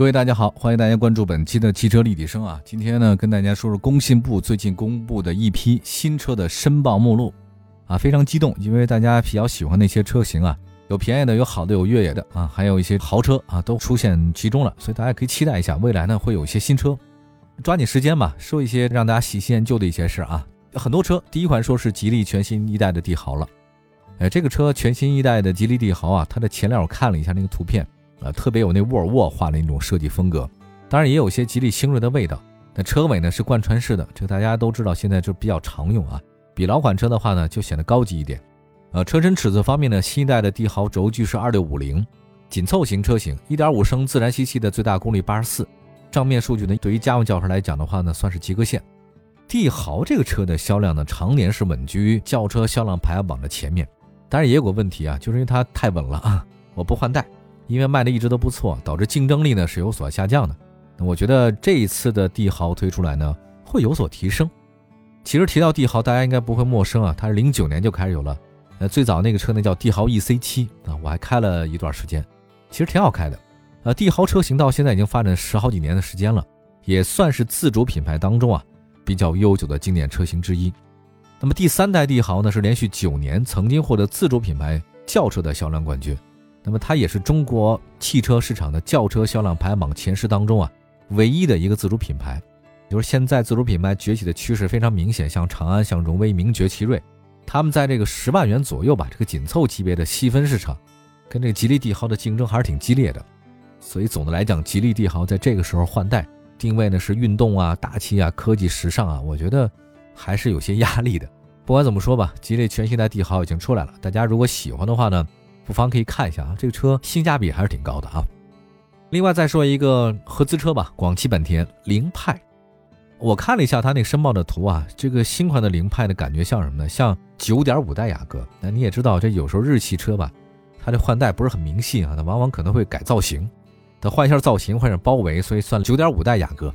各位大家好，欢迎大家关注本期的汽车立体声啊。今天呢，跟大家说说工信部最近公布的一批新车的申报目录啊，非常激动，因为大家比较喜欢那些车型啊，有便宜的，有好的，有越野的啊，还有一些豪车啊，都出现其中了，所以大家可以期待一下，未来呢会有一些新车，抓紧时间吧，说一些让大家喜新厌旧的一些事啊。很多车，第一款说是吉利全新一代的帝豪了，哎，这个车全新一代的吉利帝豪啊，它的前脸我看了一下那个图片。啊，特别有那沃尔沃化的那种设计风格，当然也有些吉利星瑞的味道。那车尾呢是贯穿式的，这个大家都知道，现在就比较常用啊。比老款车的话呢，就显得高级一点。呃，车身尺寸方面呢，新一代的帝豪轴距是二六五零，紧凑型车型，一点五升自然吸气的最大功率八十四。账面数据呢，对于家用轿车来讲的话呢，算是及格线。帝豪这个车的销量呢，常年是稳居轿车销量排行榜的前面。当然也有个问题啊，就是因为它太稳了啊，我不换代。因为卖的一直都不错，导致竞争力呢是有所下降的。那我觉得这一次的帝豪推出来呢，会有所提升。其实提到帝豪，大家应该不会陌生啊，它是零九年就开始有了。呃，最早那个车呢叫帝豪 EC 七啊，我还开了一段时间，其实挺好开的。呃，帝豪车型到现在已经发展十好几年的时间了，也算是自主品牌当中啊比较悠久的经典车型之一。那么第三代帝豪呢，是连续九年曾经获得自主品牌轿车的销量冠军。那么它也是中国汽车市场的轿车销量排行榜前十当中啊，唯一的一个自主品牌。就是现在自主品牌崛起的趋势非常明显，像长安、像荣威、名爵、奇瑞，他们在这个十万元左右吧，这个紧凑级别的细分市场，跟这个吉利帝豪的竞争还是挺激烈的。所以总的来讲，吉利帝豪在这个时候换代定位呢是运动啊、大气啊、科技时尚啊，我觉得还是有些压力的。不管怎么说吧，吉利全新的帝豪已经出来了，大家如果喜欢的话呢？不妨可以看一下啊，这个车性价比还是挺高的啊。另外再说一个合资车吧，广汽本田凌派。我看了一下它那个申报的图啊，这个新款的凌派的感觉像什么呢？像九点五代雅阁。那你也知道，这有时候日系车吧，它这换代不是很明细啊，它往往可能会改造型，它换一下造型，换一下包围，所以算九点五代雅阁，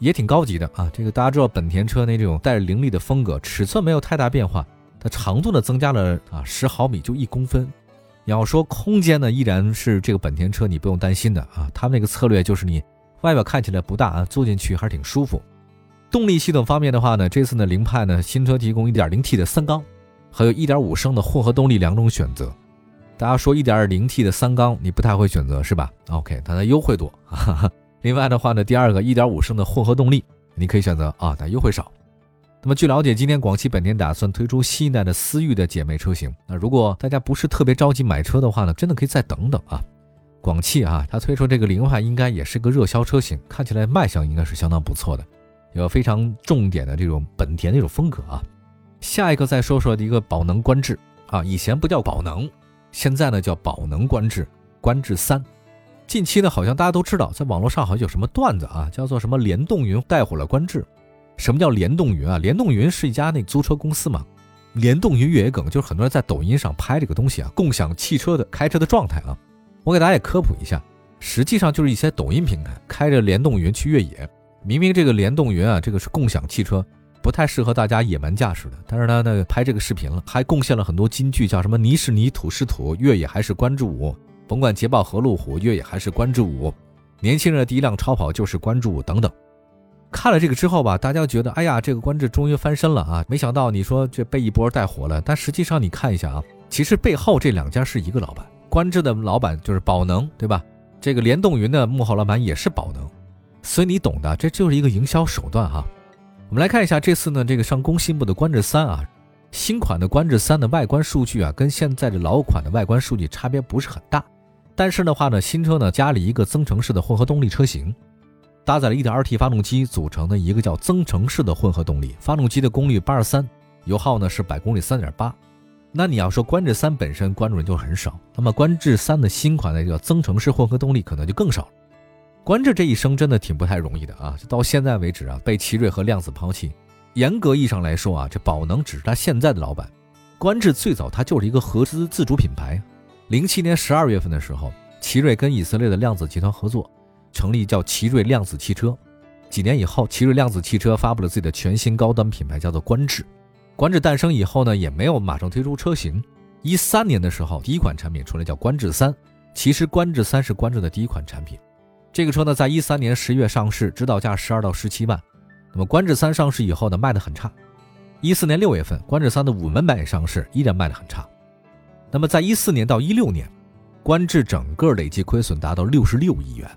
也挺高级的啊。这个大家知道本田车那种带着凌厉的风格，尺寸没有太大变化，它长度呢增加了啊十毫米，就一公分。要说空间呢，依然是这个本田车你不用担心的啊。他们那个策略就是你外表看起来不大啊，坐进去还是挺舒服。动力系统方面的话呢，这次呢凌派呢新车提供 1.0T 的三缸，还有1.5升的混合动力两种选择。大家说 1.0T 的三缸你不太会选择是吧？OK，它的优惠多。另外的话呢，第二个1.5升的混合动力你可以选择啊，但优惠少。那么据了解，今年广汽本田打算推出新一代的思域的姐妹车型。那如果大家不是特别着急买车的话呢，真的可以再等等啊。广汽啊，它推出这个凌派应该也是个热销车型，看起来卖相应该是相当不错的，有非常重点的这种本田那种风格啊。下一个再说说的一个宝能观致啊，以前不叫宝能，现在呢叫宝能观致，观致三。近期呢好像大家都知道，在网络上好像有什么段子啊，叫做什么联动云带火了观致。什么叫联动云啊？联动云是一家那租车公司嘛。联动云越野梗就是很多人在抖音上拍这个东西啊，共享汽车的开车的状态啊。我给大家也科普一下，实际上就是一些抖音平台开着联动云去越野。明明这个联动云啊，这个是共享汽车，不太适合大家野蛮驾驶的。但是呢，那个拍这个视频了，还贡献了很多金句，叫什么泥是泥土是土，越野还是关注五，甭管捷豹和路虎，越野还是关注五，年轻人的第一辆超跑就是关注五等等。看了这个之后吧，大家觉得，哎呀，这个观致终于翻身了啊！没想到你说这被一波带火了，但实际上你看一下啊，其实背后这两家是一个老板，观致的老板就是宝能，对吧？这个联动云的幕后老板也是宝能，所以你懂的，这就是一个营销手段哈。我们来看一下这次呢，这个上工信部的观致三啊，新款的观致三的外观数据啊，跟现在的老款的外观数据差别不是很大，但是的话呢，新车呢加了一个增程式的混合动力车型。搭载了 1.2T 发动机组成的一个叫增程式的混合动力，发动机的功率八十三，油耗呢是百公里三点八。那你要说观致三本身关注人就很少，那么观致三的新款的这个增程式混合动力可能就更少了。观致这一生真的挺不太容易的啊！到现在为止啊，被奇瑞和量子抛弃。严格意义上来说啊，这宝能只是他现在的老板。观致最早它就是一个合资自主品牌。零七年十二月份的时候，奇瑞跟以色列的量子集团合作，成立叫奇瑞量子汽车。几年以后，奇瑞量子汽车发布了自己的全新高端品牌，叫做观致。观致诞生以后呢，也没有马上推出车型。一三年的时候，第一款产品出来叫观致三。其实观致三是观致的第一款产品。这个车呢，在一三年十月上市，指导价十二到十七万。那么观致三上市以后呢，卖得很差。一四年六月份，观致三的五门版也上市，依然卖得很差。那么在一四年到一六年，观致整个累计亏损达到六十六亿元。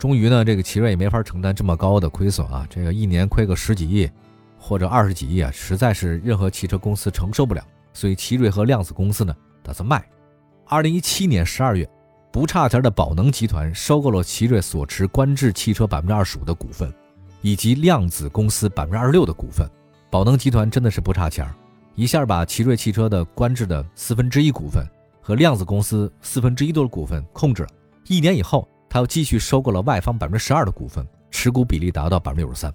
终于呢，这个奇瑞也没法承担这么高的亏损啊，这个一年亏个十几亿或者二十几亿啊，实在是任何汽车公司承受不了。所以奇瑞和量子公司呢，打算卖。二零一七年十二月，不差钱的宝能集团收购了奇瑞所持观致汽车百分之二十五的股份，以及量子公司百分之二十六的股份。宝能集团真的是不差钱儿，一下把奇瑞汽车的观致的四分之一股份和量子公司四分之一多的股份控制了。一年以后，他又继续收购了外方百分之十二的股份，持股比例达到百分之六十三。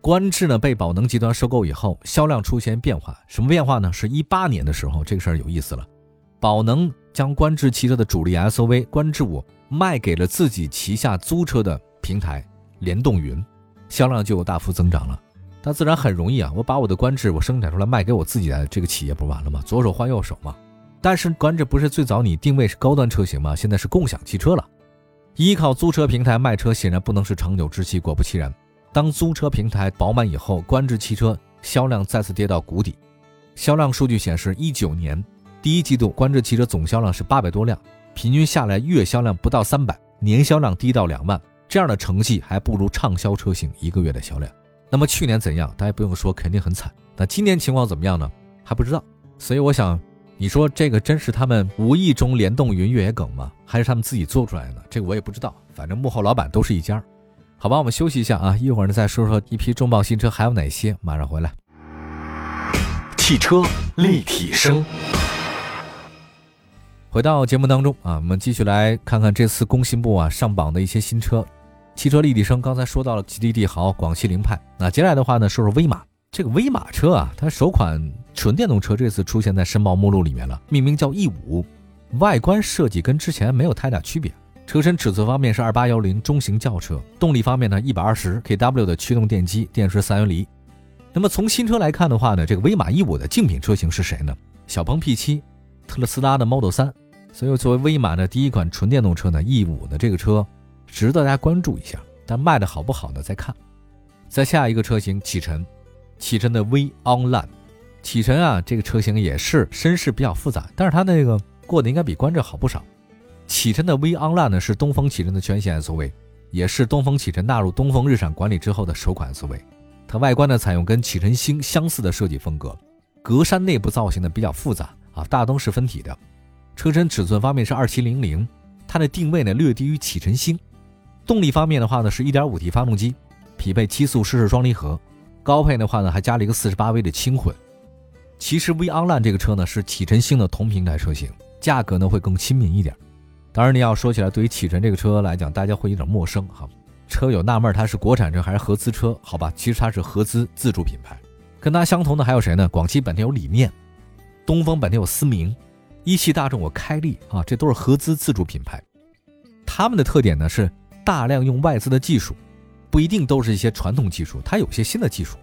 观致呢被宝能集团收购以后，销量出现变化，什么变化呢？是一八年的时候，这个事儿有意思了。宝能将观致汽车的主力 SUV 观致五卖给了自己旗下租车的平台联动云，销量就大幅增长了。那自然很容易啊！我把我的观致我生产出来卖给我自己的这个企业不完了吗？左手换右手嘛。但是观致不是最早你定位是高端车型吗？现在是共享汽车了，依靠租车平台卖车显然不能是长久之计。果不其然，当租车平台饱满以后，观致汽车销量再次跌到谷底。销量数据显示，一九年第一季度观致汽车总销量是八百多辆，平均下来月销量不到三百，年销量低到两万，这样的成绩还不如畅销车型一个月的销量。那么去年怎样？大家不用说，肯定很惨。那今年情况怎么样呢？还不知道。所以我想，你说这个真是他们无意中联动云越野梗吗？还是他们自己做出来的？这个我也不知道。反正幕后老板都是一家。好吧，我们休息一下啊，一会儿呢再说说一批重磅新车还有哪些。马上回来。汽车立体声。回到节目当中啊，我们继续来看看这次工信部啊上榜的一些新车。汽车立体声刚才说到了吉利帝豪、广汽凌派，那接下来的话呢，说说威马。这个威马车啊，它首款纯电动车这次出现在申报目录里面了，命名叫 E 五，外观设计跟之前没有太大区别。车身尺寸方面是二八幺零中型轿车，动力方面呢，一百二十 kW 的驱动电机，电池三元锂。那么从新车来看的话呢，这个威马 E 五的竞品车型是谁呢？小鹏 P 七、特斯拉的 Model 三。所以作为威马的第一款纯电动车呢，E 五的这个车。值得大家关注一下，但卖的好不好呢？再看。再下一个车型，启辰，启辰的 V Online，启辰啊，这个车型也是身世比较复杂，但是它那个过得应该比观致好不少。启辰的 V Online 呢是东风启辰的全新 SUV，也是东风启辰纳入东风日产管理之后的首款 SUV。它外观呢采用跟启辰星相似的设计风格，格栅内部造型呢比较复杂啊，大灯是分体的。车身尺寸方面是二七零零，它的定位呢略低于启辰星。动力方面的话呢，是 1.5T 发动机，匹配七速湿式双离合，高配的话呢还加了一个 48V 的轻混。其实 V Online 这个车呢是启辰星的同平台车型，价格呢会更亲民一点。当然你要说起来，对于启辰这个车来讲，大家会有点陌生哈。车友纳闷它是国产车还是合资车？好吧，其实它是合资自主品牌。跟它相同的还有谁呢？广汽本田有理念，东风本田有思明，一汽大众有开利啊，这都是合资自主品牌。他们的特点呢是。大量用外资的技术，不一定都是一些传统技术，它有些新的技术。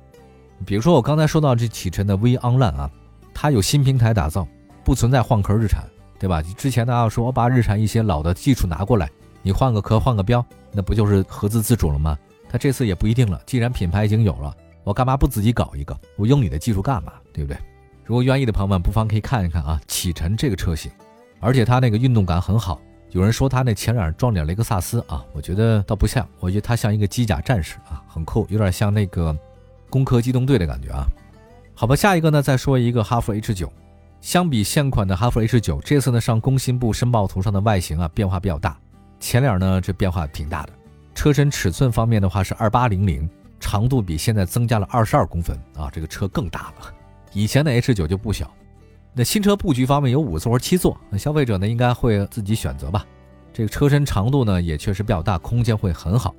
比如说我刚才说到这启辰的 V Online 啊，它有新平台打造，不存在换壳日产，对吧？之前大家说我把日产一些老的技术拿过来，你换个壳换个标，那不就是合资自主了吗？它这次也不一定了，既然品牌已经有了，我干嘛不自己搞一个？我用你的技术干嘛？对不对？如果愿意的朋友们，不妨可以看一看啊，启辰这个车型，而且它那个运动感很好。有人说它那前脸装点雷克萨斯啊，我觉得倒不像，我觉得它像一个机甲战士啊，很酷，有点像那个攻壳机动队的感觉啊。好吧，下一个呢，再说一个哈弗 H 九，相比现款的哈弗 H 九，这次呢上工信部申报图上的外形啊变化比较大，前脸呢这变化挺大的，车身尺寸方面的话是二八零零，长度比现在增加了二十二公分啊，这个车更大了，以前的 H 九就不小。那新车布局方面有五座和七座，那消费者呢应该会自己选择吧。这个车身长度呢也确实比较大，空间会很好。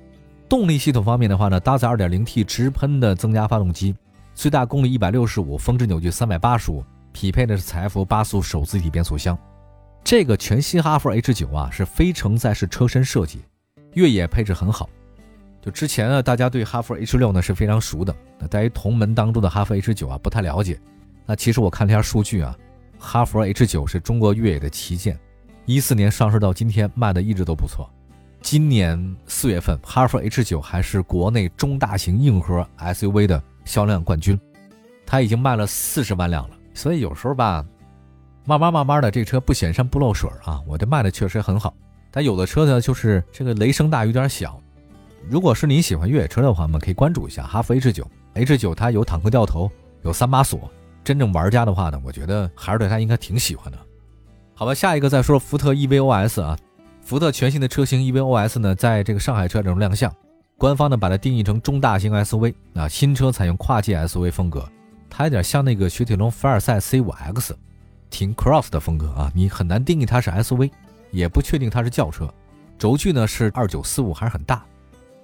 动力系统方面的话呢，搭载 2.0T 直喷的增压发动机，最大功率165，峰值扭矩385，匹配的是采埃孚八速手自一体变速箱。这个全新哈弗 H 九啊是非承载式车身设计，越野配置很好。就之前呢，大家对哈弗 H 六呢是非常熟的，那在于同门当中的哈弗 H 九啊不太了解。那其实我看了一下数据啊，哈弗 H 九是中国越野的旗舰。一四年上市到今天，卖的一直都不错。今年四月份，哈弗 H 九还是国内中大型硬核 SUV 的销量冠军，它已经卖了四十万辆了。所以有时候吧，慢慢慢慢的，这车不显山不漏水啊，我这卖的确实很好。但有的车呢，就是这个雷声大雨点小。如果是你喜欢越野车的话，我们可以关注一下哈弗 H 九。H 九它有坦克掉头，有三把锁。真正玩家的话呢，我觉得还是对它应该挺喜欢的。好吧，下一个再说福特 EVOS 啊，福特全新的车型 EVOS 呢，在这个上海车展中亮相，官方呢把它定义成中大型 SUV 啊，新车采用跨界 SUV 风格，它有点像那个雪铁龙凡尔赛 C5X，挺 cross 的风格啊，你很难定义它是 SUV，也不确定它是轿车，轴距呢是二九四五，还是很大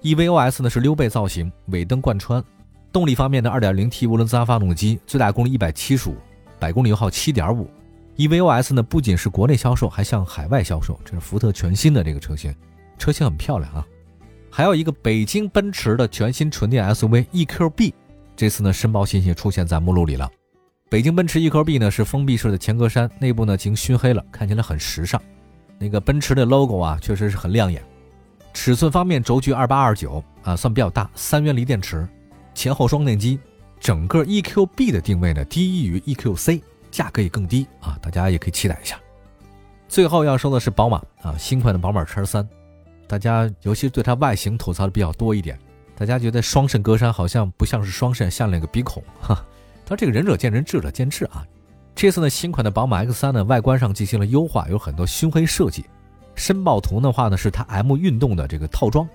，EVOS 呢是溜背造型，尾灯贯穿，动力方面的 2.0T 涡轮增压发动机，最大功率一百七十五，百公里油耗七点五。EVOS 呢，不仅是国内销售，还向海外销售。这是福特全新的这个车型，车型很漂亮啊。还有一个北京奔驰的全新纯电 SUV EQB，这次呢申报信息出现在目录里了。北京奔驰 EQB 呢是封闭式的前格栅，内部呢已经熏黑了，看起来很时尚。那个奔驰的 logo 啊，确实是很亮眼。尺寸方面，轴距二八二九啊，算比较大。三元锂电池，前后双电机。整个 EQB 的定位呢，低于 EQC。价格也更低啊，大家也可以期待一下。最后要说的是宝马啊，新款的宝马 X3，大家尤其是对它外形吐槽的比较多一点。大家觉得双肾格栅好像不像是双肾，像两个鼻孔 哈。它这个仁者见仁，智者见智啊。这次呢，新款的宝马 X3 呢，外观上进行了优化，有很多熏黑设计。申报图的话呢，是它 M 运动的这个套装。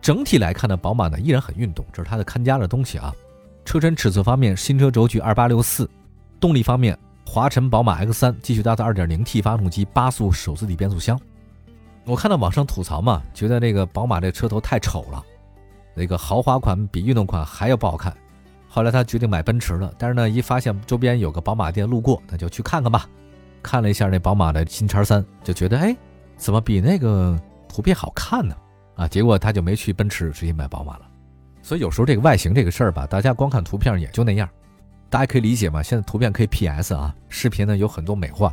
整体来看呢，宝马呢依然很运动，这是它的看家的东西啊。车身尺寸方面，新车轴距二八六四。动力方面，华晨宝马 X3 继续搭载 2.0T 发动机，八速手自一体变速箱。我看到网上吐槽嘛，觉得那个宝马这车头太丑了，那个豪华款比运动款还要不好看。后来他决定买奔驰了，但是呢，一发现周边有个宝马店路过，那就去看看吧。看了一下那宝马的新叉三，就觉得哎，怎么比那个图片好看呢？啊，结果他就没去奔驰，直接买宝马了。所以有时候这个外形这个事儿吧，大家光看图片也就那样。大家可以理解嘛？现在图片可以 PS 啊，视频呢有很多美化，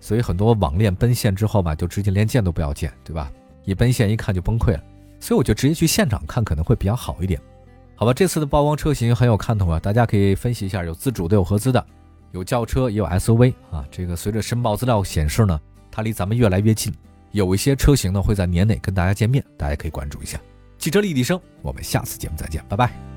所以很多网恋奔现之后吧，就直接连见都不要见，对吧？一奔现一看就崩溃了，所以我就直接去现场看可能会比较好一点，好吧？这次的曝光车型很有看头啊，大家可以分析一下，有自主的，有合资的，有轿车也有 SUV 啊。这个随着申报资料显示呢，它离咱们越来越近，有一些车型呢会在年内跟大家见面，大家可以关注一下。汽车立体声，我们下次节目再见，拜拜。